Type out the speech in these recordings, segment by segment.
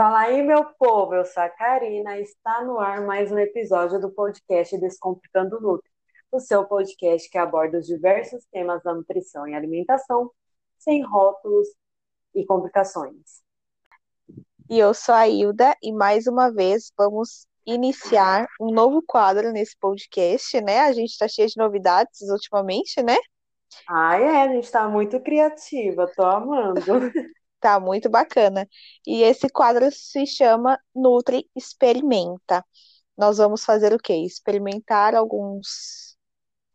Fala aí, meu povo, eu sou a Karina, está no ar mais um episódio do podcast Descomplicando Nutri, o seu podcast que aborda os diversos temas da nutrição e alimentação, sem rótulos e complicações. E eu sou a Hilda, e mais uma vez vamos iniciar um novo quadro nesse podcast, né? A gente está cheio de novidades ultimamente, né? Ah, é, a gente está muito criativa, tô amando. Tá muito bacana. E esse quadro se chama Nutri Experimenta. Nós vamos fazer o quê? Experimentar alguns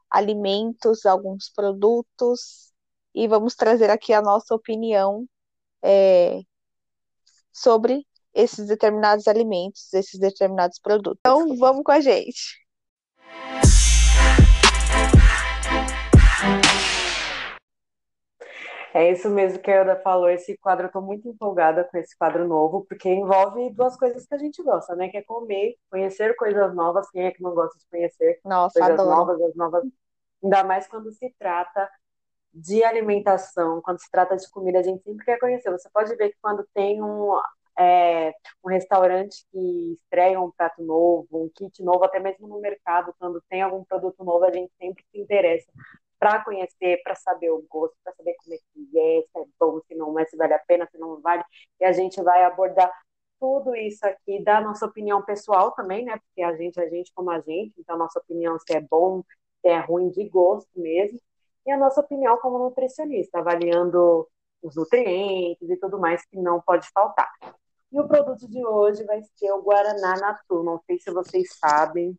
alimentos, alguns produtos, e vamos trazer aqui a nossa opinião é, sobre esses determinados alimentos, esses determinados produtos. Então, vamos com a gente. É isso mesmo que a Elda falou. Esse quadro, eu estou muito empolgada com esse quadro novo, porque envolve duas coisas que a gente gosta, né? Que é comer, conhecer coisas novas. Quem é que não gosta de conhecer Nossa, coisas adoro. novas, as novas. Ainda mais quando se trata de alimentação, quando se trata de comida, a gente sempre quer conhecer. Você pode ver que quando tem um, é, um restaurante que estreia um prato novo, um kit novo, até mesmo no mercado, quando tem algum produto novo, a gente sempre se interessa para conhecer, para saber o gosto, para saber como é que é, se é bom, se não é, se vale a pena, se não vale. E a gente vai abordar tudo isso aqui, da nossa opinião pessoal também, né? Porque a gente é gente como a gente, então a nossa opinião se é bom, se é ruim de gosto mesmo. E a nossa opinião como nutricionista, avaliando os nutrientes e tudo mais que não pode faltar. E o produto de hoje vai ser o Guaraná Natu. Não sei se vocês sabem,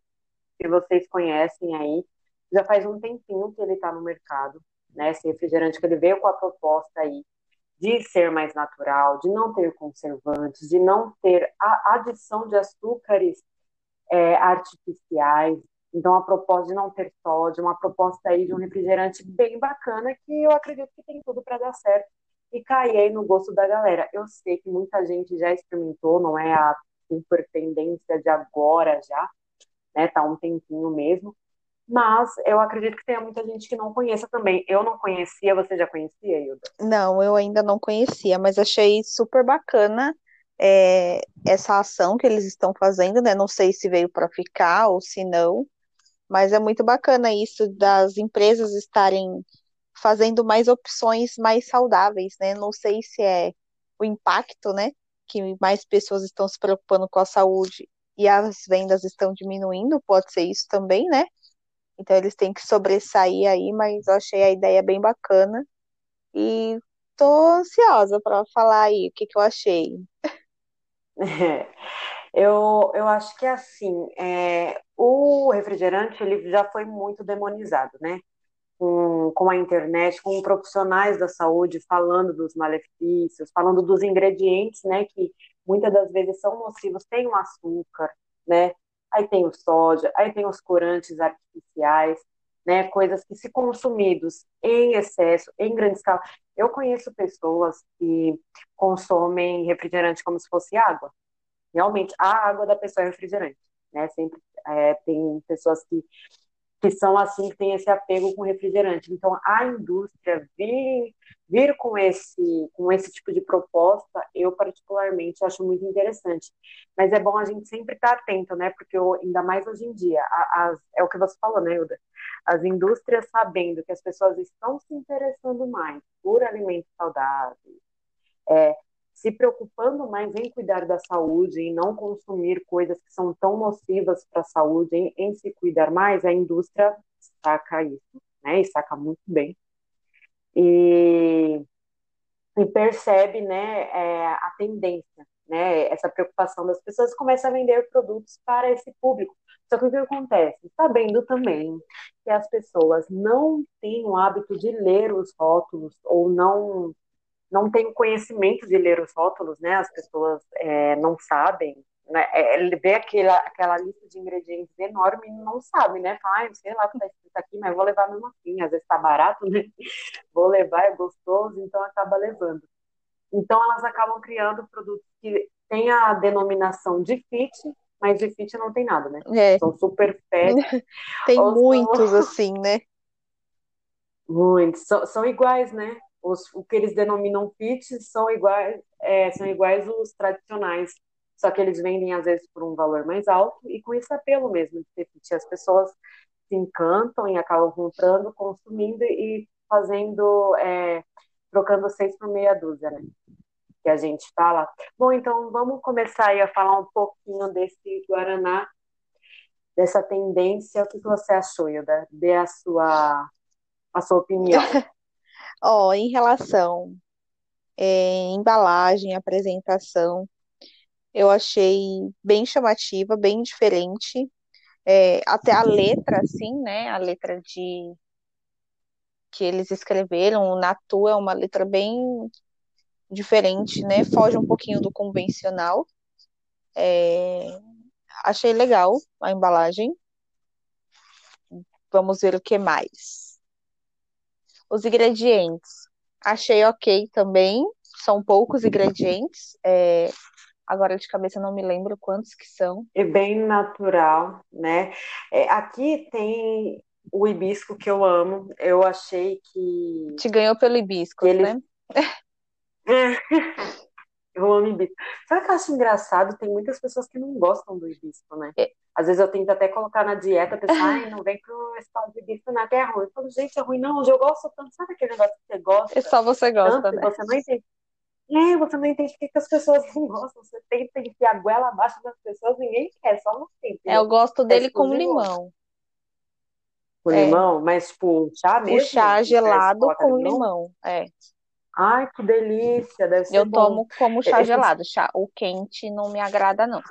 se vocês conhecem aí, já faz um tempinho que ele está no mercado, né? Esse refrigerante que ele veio com a proposta aí de ser mais natural, de não ter conservantes, de não ter a adição de açúcares é, artificiais. Então, a proposta de não ter sódio, uma proposta aí de um refrigerante bem bacana que eu acredito que tem tudo para dar certo e cair aí no gosto da galera. Eu sei que muita gente já experimentou, não é a super tendência de agora já, né? Tá um tempinho mesmo, mas eu acredito que tenha muita gente que não conheça também. Eu não conhecia, você já conhecia, Hilda? Não, eu ainda não conhecia, mas achei super bacana é, essa ação que eles estão fazendo, né? Não sei se veio para ficar ou se não, mas é muito bacana isso das empresas estarem fazendo mais opções mais saudáveis, né? Não sei se é o impacto, né? Que mais pessoas estão se preocupando com a saúde e as vendas estão diminuindo, pode ser isso também, né? Então eles têm que sobressair aí, mas eu achei a ideia bem bacana e tô ansiosa para falar aí o que, que eu achei. Eu, eu acho que assim, é, o refrigerante ele já foi muito demonizado, né? Com, com a internet, com profissionais da saúde falando dos malefícios, falando dos ingredientes, né? Que muitas das vezes são nocivos, tem o açúcar, né? Aí tem o sódio, aí tem os corantes artificiais, né, coisas que se consumidos em excesso, em grande escala. Eu conheço pessoas que consomem refrigerante como se fosse água. Realmente, a água da pessoa é refrigerante, né? Sempre é, tem pessoas que que são assim, que têm esse apego com refrigerante. Então, a indústria vir, vir com, esse, com esse tipo de proposta, eu particularmente acho muito interessante. Mas é bom a gente sempre estar atento, né? Porque eu, ainda mais hoje em dia, as, é o que você falou, né, Hilda? As indústrias sabendo que as pessoas estão se interessando mais por alimentos saudáveis, é, se preocupando mais em cuidar da saúde e não consumir coisas que são tão nocivas para a saúde, em, em, se cuidar mais, a indústria saca isso, né? E saca muito bem. E, e percebe, né, é, a tendência, né? Essa preocupação das pessoas começa a vender produtos para esse público. Só que o que acontece? Sabendo também que as pessoas não têm o hábito de ler os rótulos ou não não tem conhecimento de ler os rótulos, né? As pessoas é, não sabem, né? É, vê aquela, aquela lista de ingredientes enorme e não sabe, né? Fala, ah, sei lá o que está escrito aqui, mas vou levar mesmo assim. Às vezes está barato, né? Vou levar, é gostoso, então acaba levando. Então elas acabam criando produtos que têm a denominação de fit, mas de fit não tem nada, né? É. São super fat. tem muitos são... assim, né? Muitos. São, são iguais, né? Os, o que eles denominam fits são iguais, é, são iguais os tradicionais, só que eles vendem às vezes por um valor mais alto e com esse apelo mesmo de ter fit. As pessoas se encantam e acabam comprando, consumindo e fazendo, é, trocando seis por meia dúzia, né? Que a gente fala. Bom, então vamos começar aí a falar um pouquinho desse Guaraná, dessa tendência. O que você achou, Hilda? Dê a sua, a sua opinião. Ó, em relação é, embalagem, apresentação, eu achei bem chamativa, bem diferente. É, até a letra, assim, né? A letra de que eles escreveram, o Natu é uma letra bem diferente, né? Foge um pouquinho do convencional. É, achei legal a embalagem. Vamos ver o que mais. Os ingredientes. Achei ok também. São poucos ingredientes. É, agora de cabeça não me lembro quantos que são. É bem natural, né? É, aqui tem o hibisco que eu amo. Eu achei que. Te ganhou pelo hibisco, eles... né? eu amo hibisco. Sabe o que eu acho engraçado? Tem muitas pessoas que não gostam do hibisco, né? É. Às vezes eu tento até colocar na dieta, pensar, ai, não vem pro estado de não, que é ruim. Eu falo, gente, é ruim, não, eu gosto tanto. Sabe aquele negócio que você gosta? É só você gosta, tanto, né? Você não entende. É, você não entende que as pessoas não gostam. Você tenta enfiar a goela abaixo das pessoas, ninguém quer, só você. Entendeu? É, eu gosto dele é com limão. Com é. limão? Mas, tipo, chá mesmo? O chá gelado com limão? limão, é. Ai, que delícia, deve ser Eu bom. tomo como chá gelado, chá, o quente não me agrada, não.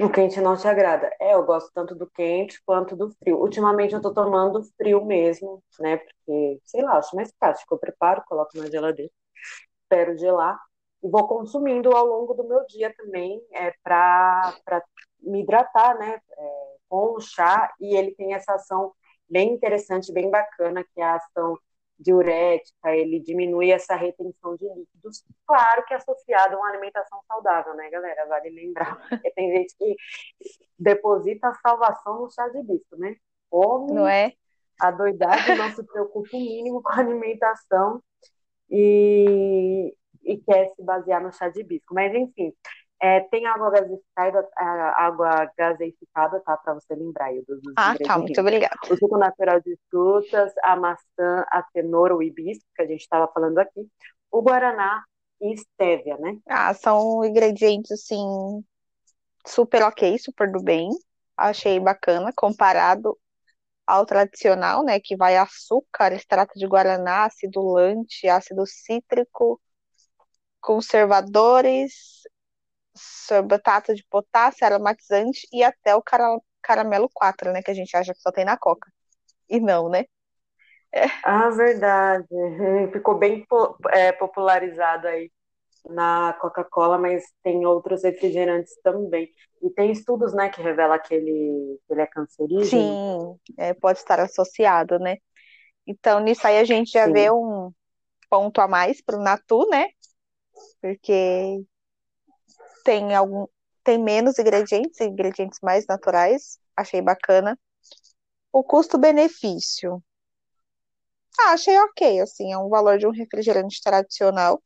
O quente não te agrada. É, eu gosto tanto do quente quanto do frio. Ultimamente eu tô tomando frio mesmo, né? Porque, sei lá, acho mais prático. Eu preparo, coloco na geladeira espero gelar e vou consumindo ao longo do meu dia também é, para me hidratar, né? É, com o chá e ele tem essa ação bem interessante, bem bacana, que é a ação diurética, ele diminui essa retenção de líquidos, claro que associado a uma alimentação saudável, né, galera? Vale lembrar, porque tem gente que deposita a salvação no chá de bisco, né? Come não é? a doidade, não se preocupa o mínimo com a alimentação e, e quer se basear no chá de hibisco. Mas, enfim, é, tem água gaseificada, água gaseificada, tá? Para você lembrar aí dos, dos Ah, tá, muito obrigada. O suco natural de frutas, a maçã, a cenoura, o hibisco, que a gente estava falando aqui, o guaraná e estévia, né? Ah, são ingredientes, assim, super ok, super do bem. Achei bacana, comparado ao tradicional, né, que vai açúcar, extrato de guaraná, acidulante, ácido cítrico, conservadores, sorbetato de potássio, aromatizante e até o cara, caramelo 4, né, que a gente acha que só tem na Coca. E não, né? É. Ah, verdade. Ficou bem é, popularizado aí na Coca-Cola, mas tem outros refrigerantes também. E tem estudos, né, que revela que ele, que ele é cancerígeno. Sim, é, pode estar associado, né? Então, nisso aí a gente já Sim. vê um ponto a mais para o Natu, né? Porque tem algum tem menos ingredientes, ingredientes mais naturais. Achei bacana. O custo-benefício. Ah, achei ok, assim, é um valor de um refrigerante tradicional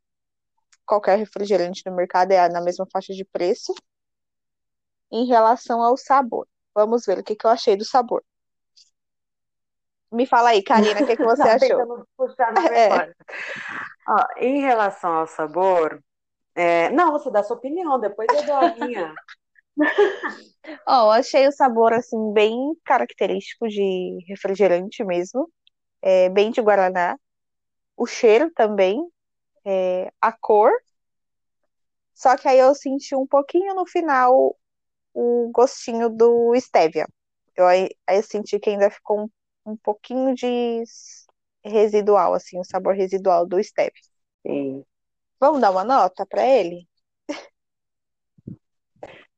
qualquer refrigerante no mercado é na mesma faixa de preço. Em relação ao sabor, vamos ver o que, que eu achei do sabor. Me fala aí, Karina, o que, que você achou? Puxar na é. Ó, em relação ao sabor, é... não, você dá sua opinião, depois eu dou a minha. Ó, oh, achei o sabor assim bem característico de refrigerante mesmo, é, bem de guaraná. O cheiro também é, a cor, só que aí eu senti um pouquinho no final o gostinho do stevia. Eu, aí, eu senti que ainda ficou um, um pouquinho de residual, assim, o sabor residual do stevia. Sim. Vamos dar uma nota para ele?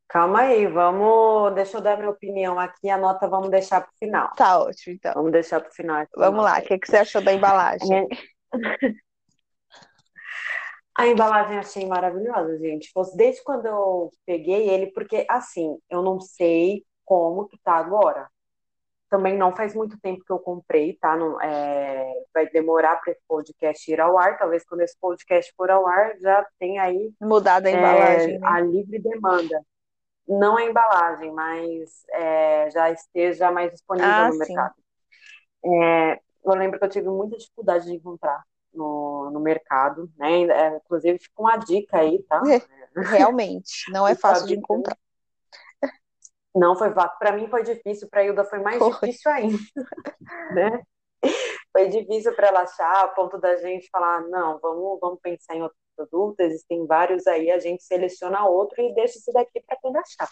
Calma aí, vamos. Deixa eu dar minha opinião aqui. A nota vamos deixar para o final. Tá ótimo, então. Vamos deixar para o final. Vamos lá, o que, que você achou da embalagem? A embalagem achei maravilhosa, gente. Desde quando eu peguei ele, porque assim, eu não sei como que tá agora. Também não faz muito tempo que eu comprei, tá? Não, é, vai demorar para esse podcast ir ao ar. Talvez quando esse podcast for ao ar já tenha aí mudada a é, embalagem, né? a livre demanda. Não a embalagem, mas é, já esteja mais disponível ah, no mercado. É, eu lembro que eu tive muita dificuldade de encontrar no, no mercado, né? É, inclusive, fica uma dica aí, tá? Realmente, não é fácil de encontrar. Não foi fácil. Para mim foi difícil, para a Hilda foi mais foi. difícil ainda, né? Foi difícil para ela achar, a ponto da gente falar, não, vamos, vamos pensar em outro produto, existem vários aí, a gente seleciona outro e deixa esse daqui para quando achar.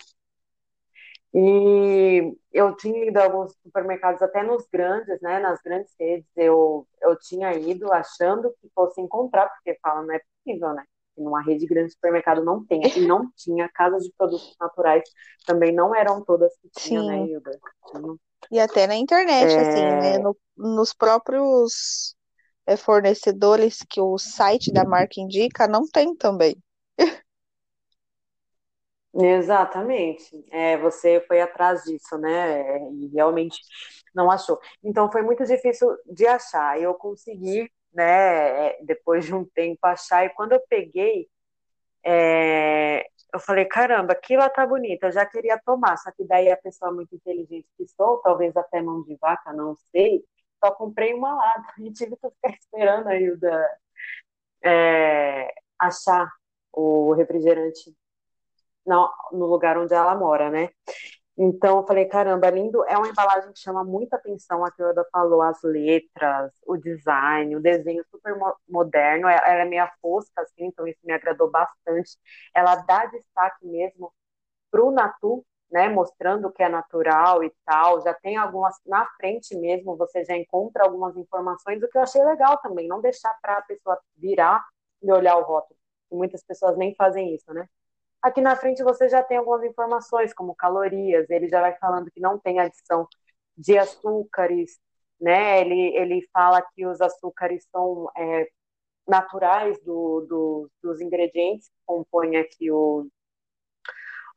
E eu tinha ido a alguns supermercados, até nos grandes, né, nas grandes redes, eu, eu tinha ido achando que fosse encontrar, porque fala, não é possível, né? Numa rede grande de supermercado não tem, e não tinha casas de produtos naturais, também não eram todas que tinham, né, Hilda? E até na internet, é... assim, né? No, nos próprios é, fornecedores que o site da marca indica, não tem também. Exatamente. É, você foi atrás disso, né? E realmente não achou. Então foi muito difícil de achar. Eu consegui né, é, depois de um tempo achar, e quando eu peguei, é, eu falei, caramba, aquilo tá bonita, eu já queria tomar, só que daí a pessoa muito inteligente que sou, talvez até mão de vaca, não sei, só comprei uma lata e tive que ficar esperando a Hilda é, achar o refrigerante no, no lugar onde ela mora, né? Então eu falei, caramba, lindo. É uma embalagem que chama muita atenção, a que Yoda falou, as letras, o design, o desenho super moderno. Ela é meio fosca, assim, então isso me agradou bastante. Ela dá destaque mesmo pro Natu, né, mostrando que é natural e tal. Já tem algumas na frente mesmo, você já encontra algumas informações, o que eu achei legal também, não deixar para a pessoa virar e olhar o rótulo. muitas pessoas nem fazem isso, né? Aqui na frente você já tem algumas informações, como calorias, ele já vai falando que não tem adição de açúcares, né? Ele, ele fala que os açúcares são é, naturais do, do, dos ingredientes que compõem aqui o,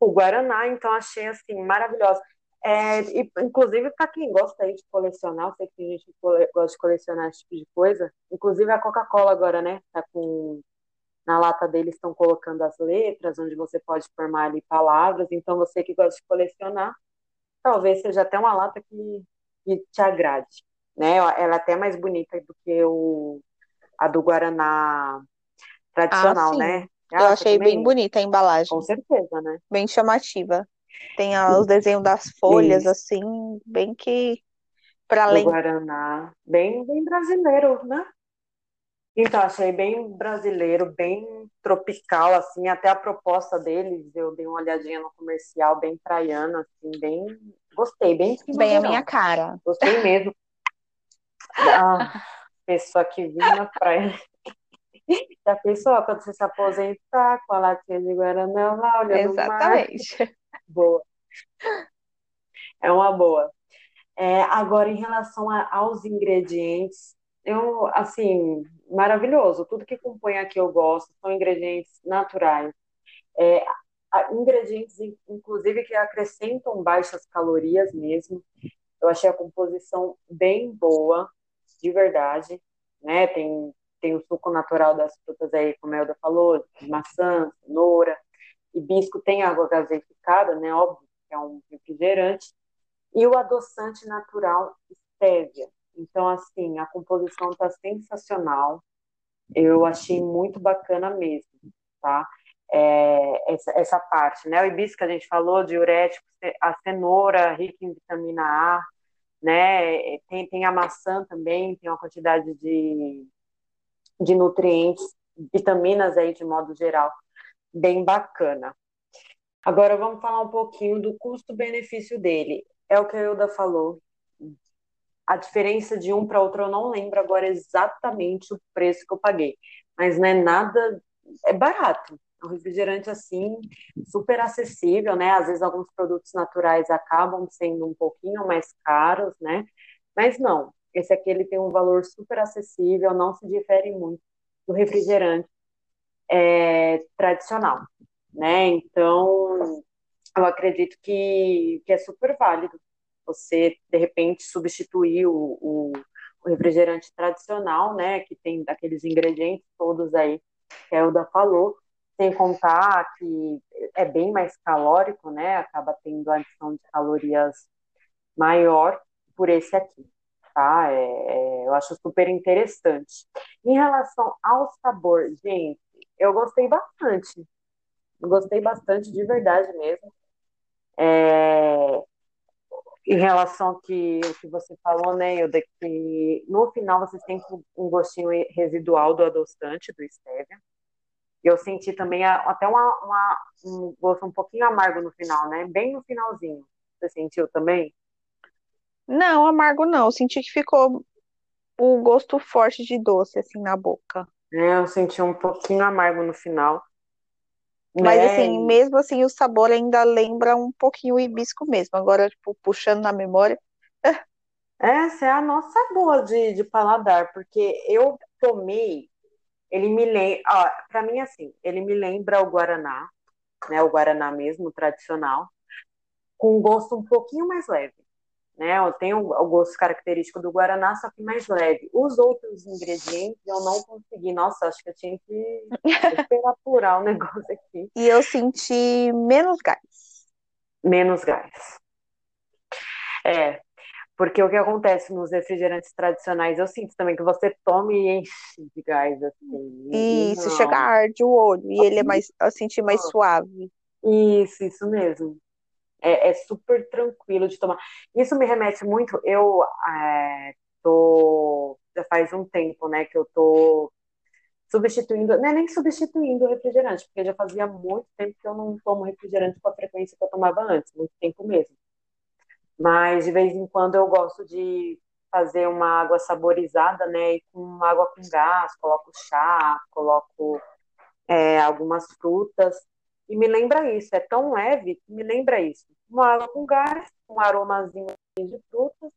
o Guaraná, então achei assim maravilhoso. É, e, inclusive para quem gosta aí de colecionar, sei que tem gente que gosta de colecionar esse tipo de coisa, inclusive a Coca-Cola agora, né? Tá com na lata deles estão colocando as letras, onde você pode formar ali palavras. Então, você que gosta de colecionar, talvez seja até uma lata que, que te agrade. Né? Ela é até mais bonita do que o, a do Guaraná tradicional, ah, né? Ah, Eu achei bem bonita a embalagem. Com certeza, né? Bem chamativa. Tem os desenhos das folhas, Isso. assim, bem que para além. Do Guaraná. Bem, bem brasileiro, né? Então, achei bem brasileiro, bem tropical, assim, até a proposta deles, eu dei uma olhadinha no comercial, bem praiana, assim, bem. Gostei, bem Bem a minha cara. Gostei mesmo. Ah, pessoa que vive na praia. Da pessoa, quando você se aposentar com a latinha de Guaraná lá, olhando Exatamente. mar. Boa. É uma boa. É, agora, em relação a, aos ingredientes, eu, assim, maravilhoso. Tudo que compõe aqui eu gosto, são ingredientes naturais. É, ingredientes, inclusive, que acrescentam baixas calorias mesmo. Eu achei a composição bem boa, de verdade. Né? Tem, tem o suco natural das frutas aí, como a Elda falou, de maçã, cenoura. Hibisco tem água gaseificada, né? Óbvio que é um refrigerante. E o adoçante natural stevia. Então, assim, a composição está sensacional. Eu achei muito bacana mesmo, tá? É, essa, essa parte, né? O hibisco que a gente falou, diurético, a cenoura rica em vitamina A, né? Tem, tem a maçã também, tem uma quantidade de, de nutrientes, vitaminas aí de modo geral, bem bacana. Agora vamos falar um pouquinho do custo-benefício dele. É o que a Ilda falou, a diferença de um para outro eu não lembro agora exatamente o preço que eu paguei, mas não é nada, é barato. É um refrigerante assim, super acessível, né? Às vezes alguns produtos naturais acabam sendo um pouquinho mais caros, né? Mas não, esse aqui ele tem um valor super acessível, não se difere muito do refrigerante é, tradicional, né? Então, eu acredito que, que é super válido você, de repente, substituir o, o, refrigerante tradicional, né, que tem aqueles ingredientes todos aí que a Elda falou, sem contar que é bem mais calórico, né, acaba tendo adição de calorias maior por esse aqui, tá? É, é, eu acho super interessante. Em relação ao sabor, gente, eu gostei bastante. Gostei bastante, de verdade mesmo. É, em relação ao que, o que você falou, né, Hilda, que no final você tem um gostinho residual do adoçante, do stevia. Eu senti também até uma, uma, um gosto um pouquinho amargo no final, né? Bem no finalzinho. Você sentiu também? Não, amargo não. Eu senti que ficou o gosto forte de doce, assim, na boca. É, eu senti um pouquinho amargo no final. Mas Né? assim, mesmo assim, o sabor ainda lembra um pouquinho o hibisco mesmo. Agora, tipo, puxando na memória. Essa é a nossa boa de, de paladar, porque eu tomei, ele me lembra, para mim assim, ele me lembra o Guaraná, né, o Guaraná mesmo, tradicional, com um gosto um pouquinho mais leve, né, eu tenho o gosto característico do Guaraná, só que mais leve. Os outros ingredientes eu não consegui, nossa, acho que eu tinha que esperar apurar o negócio aqui. E eu senti menos gás. Menos gás. É, porque o que acontece nos refrigerantes tradicionais, eu sinto também que você toma e enche de gás, assim. Isso, não. chega a arde o olho. E ele é mais, eu senti mais suave. Isso, isso mesmo. É, é super tranquilo de tomar. Isso me remete muito. Eu é, tô. Já faz um tempo, né, que eu tô substituindo, não é nem substituindo o refrigerante, porque já fazia muito tempo que eu não tomo refrigerante com a frequência que eu tomava antes, muito tempo mesmo. Mas de vez em quando eu gosto de fazer uma água saborizada, né? E com água com gás, coloco chá, coloco é, algumas frutas. E me lembra isso, é tão leve que me lembra isso. Uma água com gás, um aromazinho de frutas,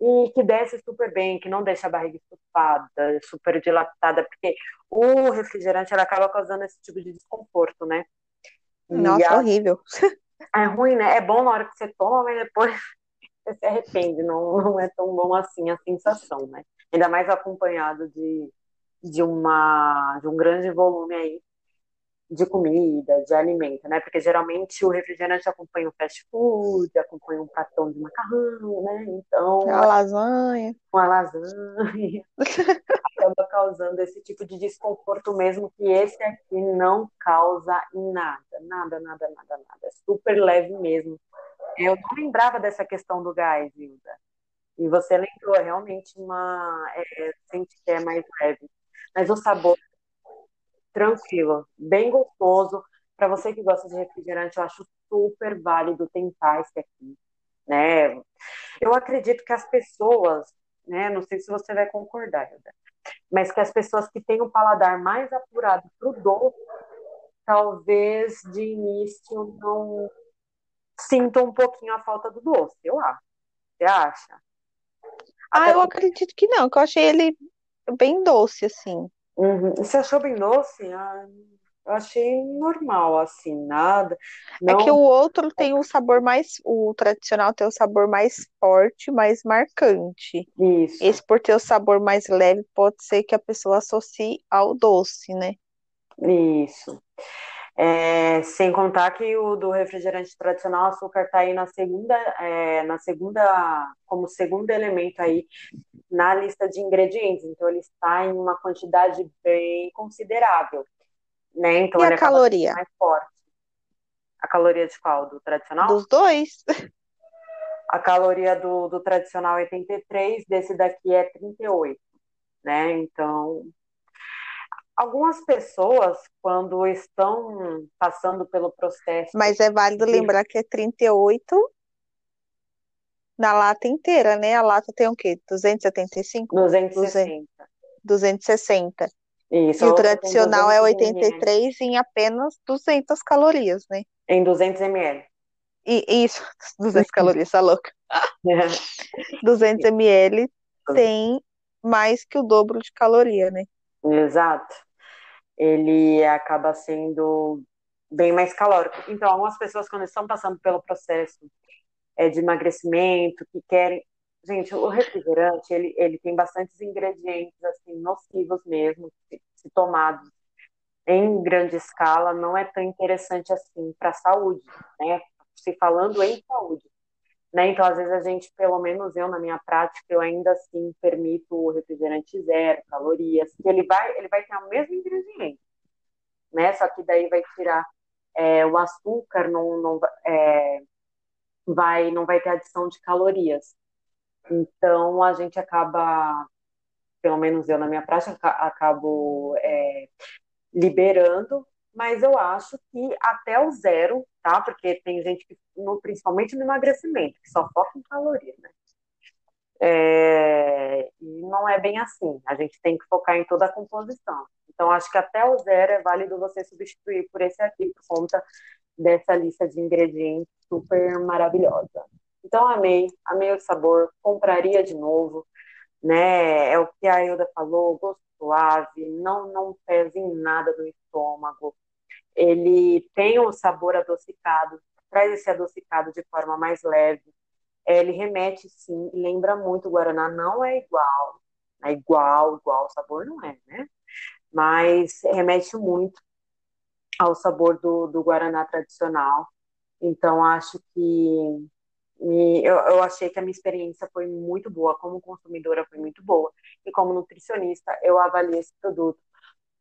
e que desce super bem, que não deixa a barriga estufada, super dilatada, porque o refrigerante ela acaba causando esse tipo de desconforto, né? Nossa, a- horrível. é ruim, né? É bom na hora que você toma, mas depois você se arrepende. Não, não é tão bom assim a sensação, né? Ainda mais acompanhado de, de, uma, de um grande volume aí de comida, de alimento, né? Porque geralmente o refrigerante acompanha um fast food, acompanha um pratão de macarrão, né? Então, A lasanha. uma lasanha acaba causando esse tipo de desconforto mesmo que esse aqui não causa em nada, nada, nada, nada, nada. É super leve mesmo. Eu não lembrava dessa questão do gás, Hilda. E você lembrou, é realmente uma. É, sente que é mais leve. Mas o sabor, tranquilo, bem gostoso. Para você que gosta de refrigerante, eu acho super válido tentar esse aqui, né? Eu acredito que as pessoas, né? Não sei se você vai concordar, Hilda, mas que as pessoas que têm um paladar mais apurado para o doce, talvez de início não sintam um pouquinho a falta do doce, eu acho. Você acha? Ah, Até eu acredito que não, que eu achei ele bem doce, assim. Uhum. Você achou bem doce? Ah, eu achei normal, assim, nada. É que Não, o outro tem o sabor mais, o tradicional tem o sabor mais forte, mais marcante. isso, Esse, por ter o sabor mais leve, pode ser que a pessoa associe ao doce, né? isso. É, sem contar que o do refrigerante tradicional, açúcar está aí na segunda, é, na segunda, como segundo elemento aí na lista de ingredientes. Então ele está em uma quantidade bem considerável, né? Então E ele a caloria? mais forte. A caloria de qual? Do tradicional? Dos dois? A caloria do, do tradicional é 83, desse daqui é 38, né? Então, algumas pessoas, quando estão passando pelo processo Mas é válido lembrar que é 38 na lata inteira, né? A lata tem o quê? 275? 200, 260, 260. isso, E o tradicional é 200 ml, 83 em apenas 200 calorias, né? em 200 ml. E isso, 200 calorias, tá louca? 200 ml tem mais que o dobro de caloria, né? Exato. Ele acaba sendo bem mais calórico. Então, algumas pessoas, quando estão passando pelo processo é, de emagrecimento, que querem. Gente, o refrigerante, ele, ele tem bastantes ingredientes, assim, nocivos mesmo, se, tomados em grande escala, não é tão interessante assim para a saúde, né? Se falando em saúde. Né? Então, às vezes a gente, pelo menos eu na minha prática, eu ainda assim permito o refrigerante zero, calorias, que ele vai, ele vai ter o mesmo ingrediente, né? Só que daí vai tirar é, o açúcar, não, não, é, vai, não vai ter adição de calorias. Então, a gente acaba, pelo menos eu na minha prática, acabo é, liberando, mas eu acho que até o zero, tá? Porque tem gente que, principalmente no emagrecimento, que só foca em caloria, né? É, e não é bem assim. A gente tem que focar em toda a composição. Então, acho que até o zero é válido você substituir por esse aqui, por conta dessa lista de ingredientes super maravilhosa. Então, amei, amei o sabor, compraria de novo, né? É o que a Ilda falou, gosto suave, não, não pesa em nada no estômago. Ele tem um sabor adocicado, traz esse adocicado de forma mais leve. Ele remete, sim, lembra muito o Guaraná, não é igual, é igual, igual, o sabor não é, né? Mas remete muito ao sabor do, do Guaraná tradicional. Então, acho que me, eu, eu achei que a minha experiência foi muito boa, como consumidora foi muito boa, e como nutricionista eu avaliei esse produto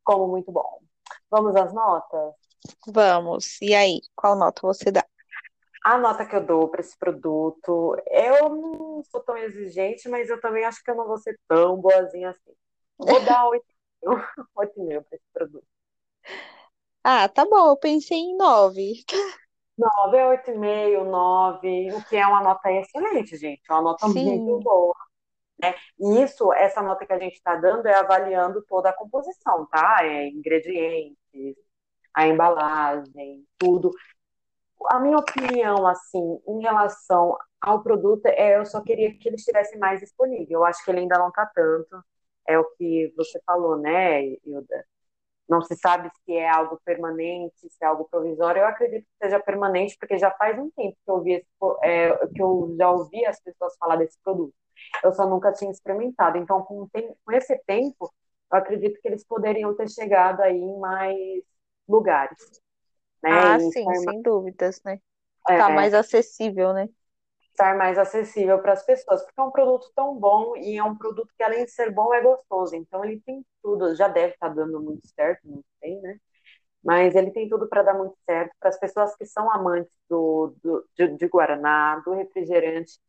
como muito bom. Vamos às notas? Vamos. E aí, qual nota você dá? A nota que eu dou para esse produto, eu não sou tão exigente, mas eu também acho que eu não vou ser tão boazinha assim. Vou dar 8,5 para esse produto. Ah, tá bom, eu pensei em 9. 9 é 8,5, 9, o que é uma nota excelente, gente. É uma nota Sim. muito boa. Né? E isso, essa nota que a gente está dando é avaliando toda a composição, tá? É ingredientes, a embalagem, tudo. A minha opinião, assim, em relação ao produto, é eu só queria que ele estivesse mais disponível. Eu acho que ele ainda não está tanto. É o que você falou, né, Hilda? não se sabe se é algo permanente, se é algo provisório. Eu acredito que seja permanente, porque já faz um tempo que eu, vi esse, é, que eu já ouvi as pessoas falar desse produto. Eu só nunca tinha experimentado. Então, com, com esse tempo, eu acredito que eles poderiam ter chegado aí em mais lugares. Né? Ah, sim, sem dúvidas, né? Tá é, mais acessível, né? estar mais acessível para as pessoas, porque é um produto tão bom e é um produto que, além de ser bom, é gostoso. Então, ele tem tudo, já deve estar tá dando muito certo, não sei, né? Mas ele tem tudo para dar muito certo para as pessoas que são amantes do, do de, de, Guaraná, do refrigerante,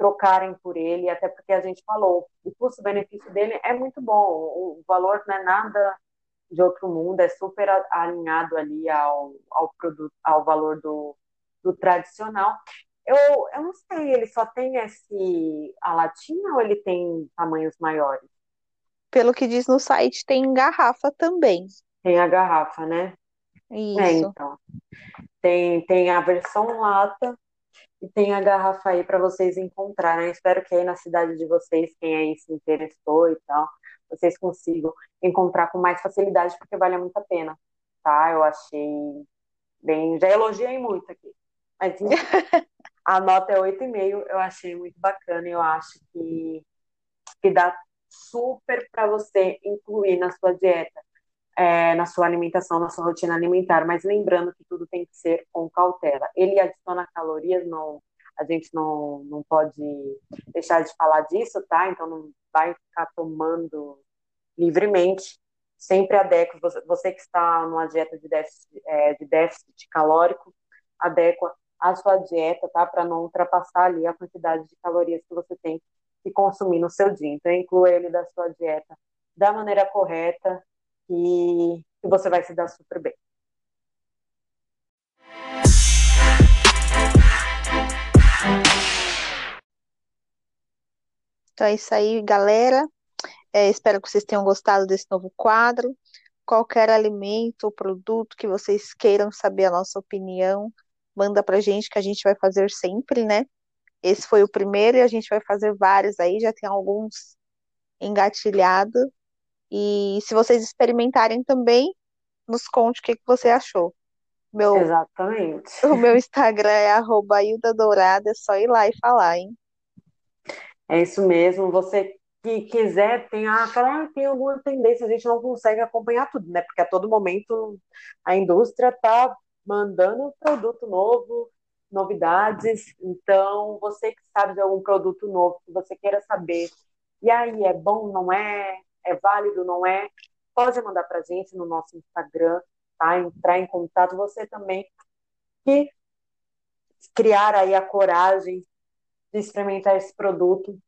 trocarem por ele, até porque a gente falou, o custo-benefício dele é muito bom, o valor não é nada de outro mundo, é super alinhado ali ao, ao produto, ao valor do, do tradicional. Eu, eu não sei, ele só tem esse a latinha ou ele tem tamanhos maiores? Pelo que diz no site, tem garrafa também. Tem a garrafa, né? É, Isso. É, então. Tem, tem a versão lata e tem a garrafa aí para vocês encontrarem. Espero que aí na cidade de vocês, quem aí se interessou e tal, vocês consigam encontrar com mais facilidade, porque vale muito a pena, tá? Eu achei bem. Já elogiei muito aqui. Mas A nota é 8,5, eu achei muito bacana, eu acho que, que dá super para você incluir na sua dieta, é, na sua alimentação, na sua rotina alimentar, mas lembrando que tudo tem que ser com cautela. Ele adiciona calorias, não, a gente não, não pode deixar de falar disso, tá? Então não vai ficar tomando livremente. Sempre adequa, você, você que está numa dieta de déficit, é, de déficit calórico, adequa a sua dieta, tá? Para não ultrapassar ali a quantidade de calorias que você tem que consumir no seu dia. Então, inclua ele da sua dieta da maneira correta e que você vai se dar super bem. Então é isso aí, galera. É, espero que vocês tenham gostado desse novo quadro. Qualquer alimento ou produto que vocês queiram saber a nossa opinião, manda pra gente que a gente vai fazer sempre, né? Esse foi o primeiro e a gente vai fazer vários aí, já tem alguns engatilhados. E se vocês experimentarem também, nos conte o que, que você achou. Meu, Exatamente. o meu Instagram é arroba Dourada, é só ir lá e falar, hein? É isso mesmo. Você que quiser, tem, aquela, tem alguma tendência, a gente não consegue acompanhar tudo, né? Porque a todo momento a indústria está mandando produto novo, novidades. Então, você que sabe de algum produto novo, que você queira saber, e aí, é bom, não é? É válido, não é? Pode mandar para gente no nosso Instagram, tá? Entrar em contato. Você também que criar aí a coragem de experimentar esse produto.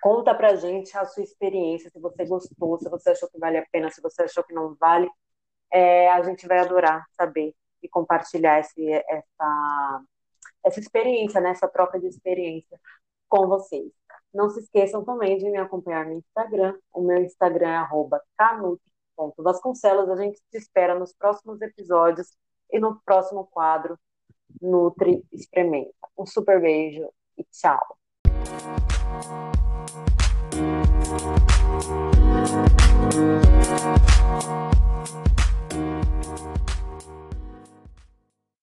Conta pra gente a sua experiência, se você gostou, se você achou que vale a pena, se você achou que não vale. É, a gente vai adorar saber e compartilhar esse, essa, essa experiência, né? essa troca de experiência com vocês. Não se esqueçam também de me acompanhar no Instagram. O meu Instagram é canute.vasconcelos. A gente te espera nos próximos episódios e no próximo quadro Nutri Experimenta. Um super beijo e tchau!